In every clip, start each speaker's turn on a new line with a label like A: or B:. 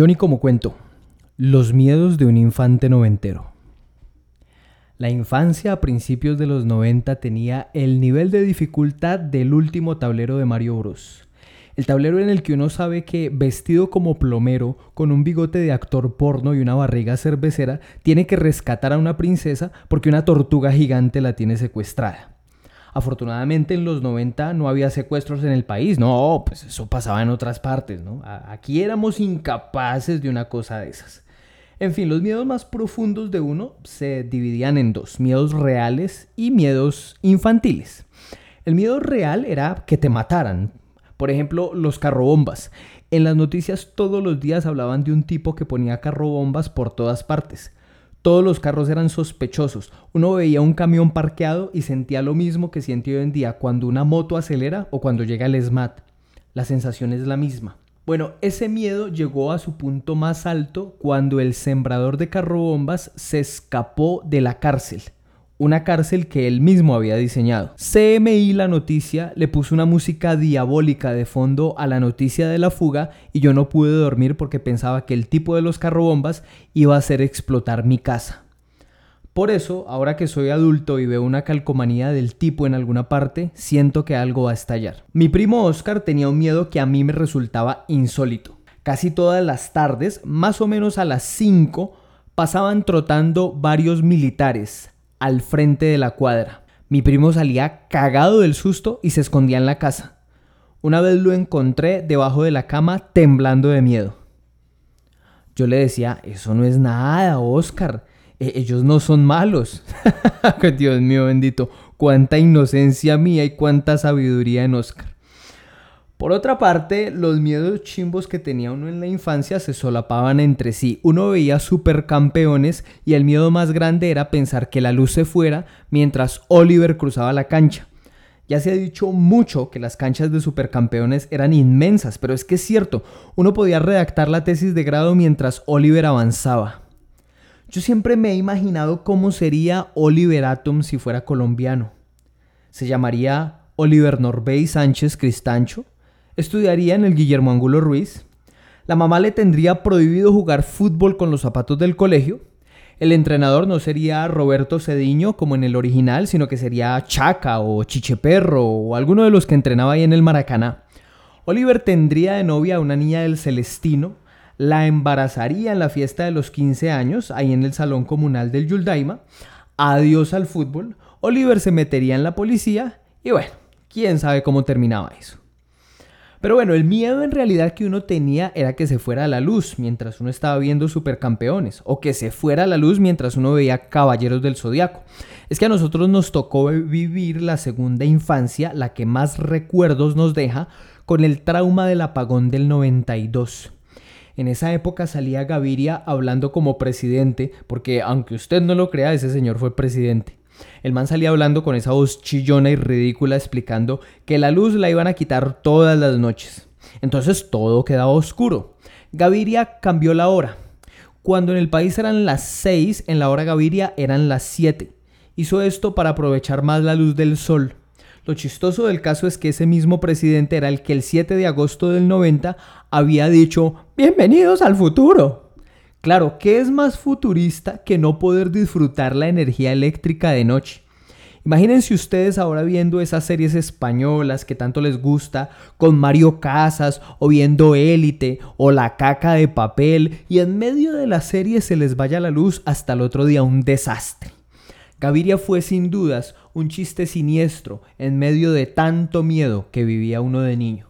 A: Johnny como cuento. Los miedos de un infante noventero. La infancia a principios de los 90 tenía el nivel de dificultad del último tablero de Mario Bros. El tablero en el que uno sabe que vestido como plomero, con un bigote de actor porno y una barriga cervecera, tiene que rescatar a una princesa porque una tortuga gigante la tiene secuestrada. Afortunadamente en los 90 no había secuestros en el país, no, pues eso pasaba en otras partes, ¿no? Aquí éramos incapaces de una cosa de esas. En fin, los miedos más profundos de uno se dividían en dos, miedos reales y miedos infantiles. El miedo real era que te mataran. Por ejemplo, los carrobombas. En las noticias todos los días hablaban de un tipo que ponía carrobombas por todas partes. Todos los carros eran sospechosos. Uno veía un camión parqueado y sentía lo mismo que siente hoy en día cuando una moto acelera o cuando llega el SMAT. La sensación es la misma. Bueno, ese miedo llegó a su punto más alto cuando el sembrador de carrobombas se escapó de la cárcel una cárcel que él mismo había diseñado. CMI La Noticia le puso una música diabólica de fondo a la noticia de la fuga y yo no pude dormir porque pensaba que el tipo de los carrobombas iba a hacer explotar mi casa. Por eso, ahora que soy adulto y veo una calcomanía del tipo en alguna parte, siento que algo va a estallar. Mi primo Oscar tenía un miedo que a mí me resultaba insólito. Casi todas las tardes, más o menos a las 5, pasaban trotando varios militares, al frente de la cuadra. Mi primo salía cagado del susto y se escondía en la casa. Una vez lo encontré debajo de la cama temblando de miedo. Yo le decía, eso no es nada, Oscar. E-, ellos no son malos. Dios mío bendito, cuánta inocencia mía y cuánta sabiduría en Oscar. Por otra parte, los miedos chimbos que tenía uno en la infancia se solapaban entre sí. Uno veía supercampeones y el miedo más grande era pensar que la luz se fuera mientras Oliver cruzaba la cancha. Ya se ha dicho mucho que las canchas de supercampeones eran inmensas, pero es que es cierto, uno podía redactar la tesis de grado mientras Oliver avanzaba. Yo siempre me he imaginado cómo sería Oliver Atom si fuera colombiano. Se llamaría Oliver Norbey Sánchez Cristancho estudiaría en el Guillermo Angulo Ruiz. La mamá le tendría prohibido jugar fútbol con los zapatos del colegio. El entrenador no sería Roberto Cediño como en el original, sino que sería Chaca o Chicheperro o alguno de los que entrenaba ahí en el Maracaná. Oliver tendría de novia a una niña del Celestino, la embarazaría en la fiesta de los 15 años, ahí en el salón comunal del Yuldaima. Adiós al fútbol. Oliver se metería en la policía y bueno, quién sabe cómo terminaba eso. Pero bueno, el miedo en realidad que uno tenía era que se fuera a la luz mientras uno estaba viendo supercampeones, o que se fuera a la luz mientras uno veía Caballeros del Zodiaco. Es que a nosotros nos tocó vivir la segunda infancia, la que más recuerdos nos deja, con el trauma del apagón del 92. En esa época salía Gaviria hablando como presidente, porque aunque usted no lo crea, ese señor fue presidente. El man salía hablando con esa voz chillona y ridícula explicando que la luz la iban a quitar todas las noches. Entonces todo quedaba oscuro. Gaviria cambió la hora. Cuando en el país eran las 6, en la hora Gaviria eran las 7. Hizo esto para aprovechar más la luz del sol. Lo chistoso del caso es que ese mismo presidente era el que el 7 de agosto del 90 había dicho, bienvenidos al futuro. Claro, ¿qué es más futurista que no poder disfrutar la energía eléctrica de noche? Imagínense ustedes ahora viendo esas series españolas que tanto les gusta, con Mario Casas, o viendo Élite, o La Caca de Papel, y en medio de la serie se les vaya la luz hasta el otro día un desastre. Gaviria fue sin dudas un chiste siniestro en medio de tanto miedo que vivía uno de niño.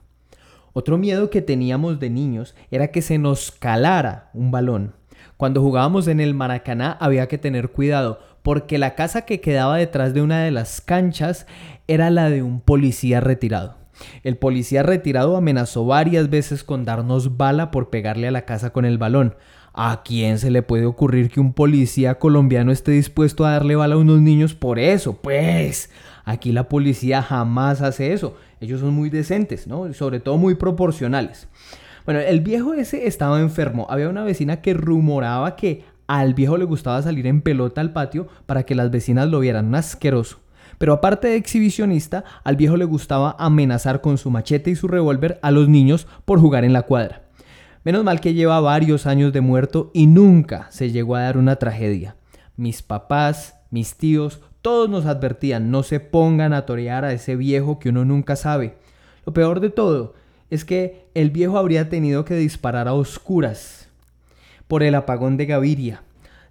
A: Otro miedo que teníamos de niños era que se nos calara un balón. Cuando jugábamos en el Maracaná había que tener cuidado, porque la casa que quedaba detrás de una de las canchas era la de un policía retirado. El policía retirado amenazó varias veces con darnos bala por pegarle a la casa con el balón. ¿A quién se le puede ocurrir que un policía colombiano esté dispuesto a darle bala a unos niños por eso? Pues aquí la policía jamás hace eso. Ellos son muy decentes, ¿no? sobre todo muy proporcionales. Bueno, el viejo ese estaba enfermo. Había una vecina que rumoraba que al viejo le gustaba salir en pelota al patio para que las vecinas lo vieran. Un asqueroso. Pero aparte de exhibicionista, al viejo le gustaba amenazar con su machete y su revólver a los niños por jugar en la cuadra. Menos mal que lleva varios años de muerto y nunca se llegó a dar una tragedia. Mis papás, mis tíos, todos nos advertían, no se pongan a torear a ese viejo que uno nunca sabe. Lo peor de todo es que el viejo habría tenido que disparar a oscuras por el apagón de Gaviria.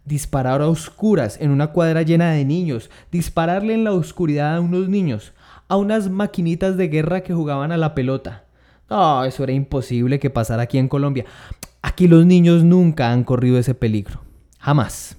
A: Disparar a oscuras en una cuadra llena de niños, dispararle en la oscuridad a unos niños, a unas maquinitas de guerra que jugaban a la pelota. No, eso era imposible que pasara aquí en Colombia. Aquí los niños nunca han corrido ese peligro. Jamás.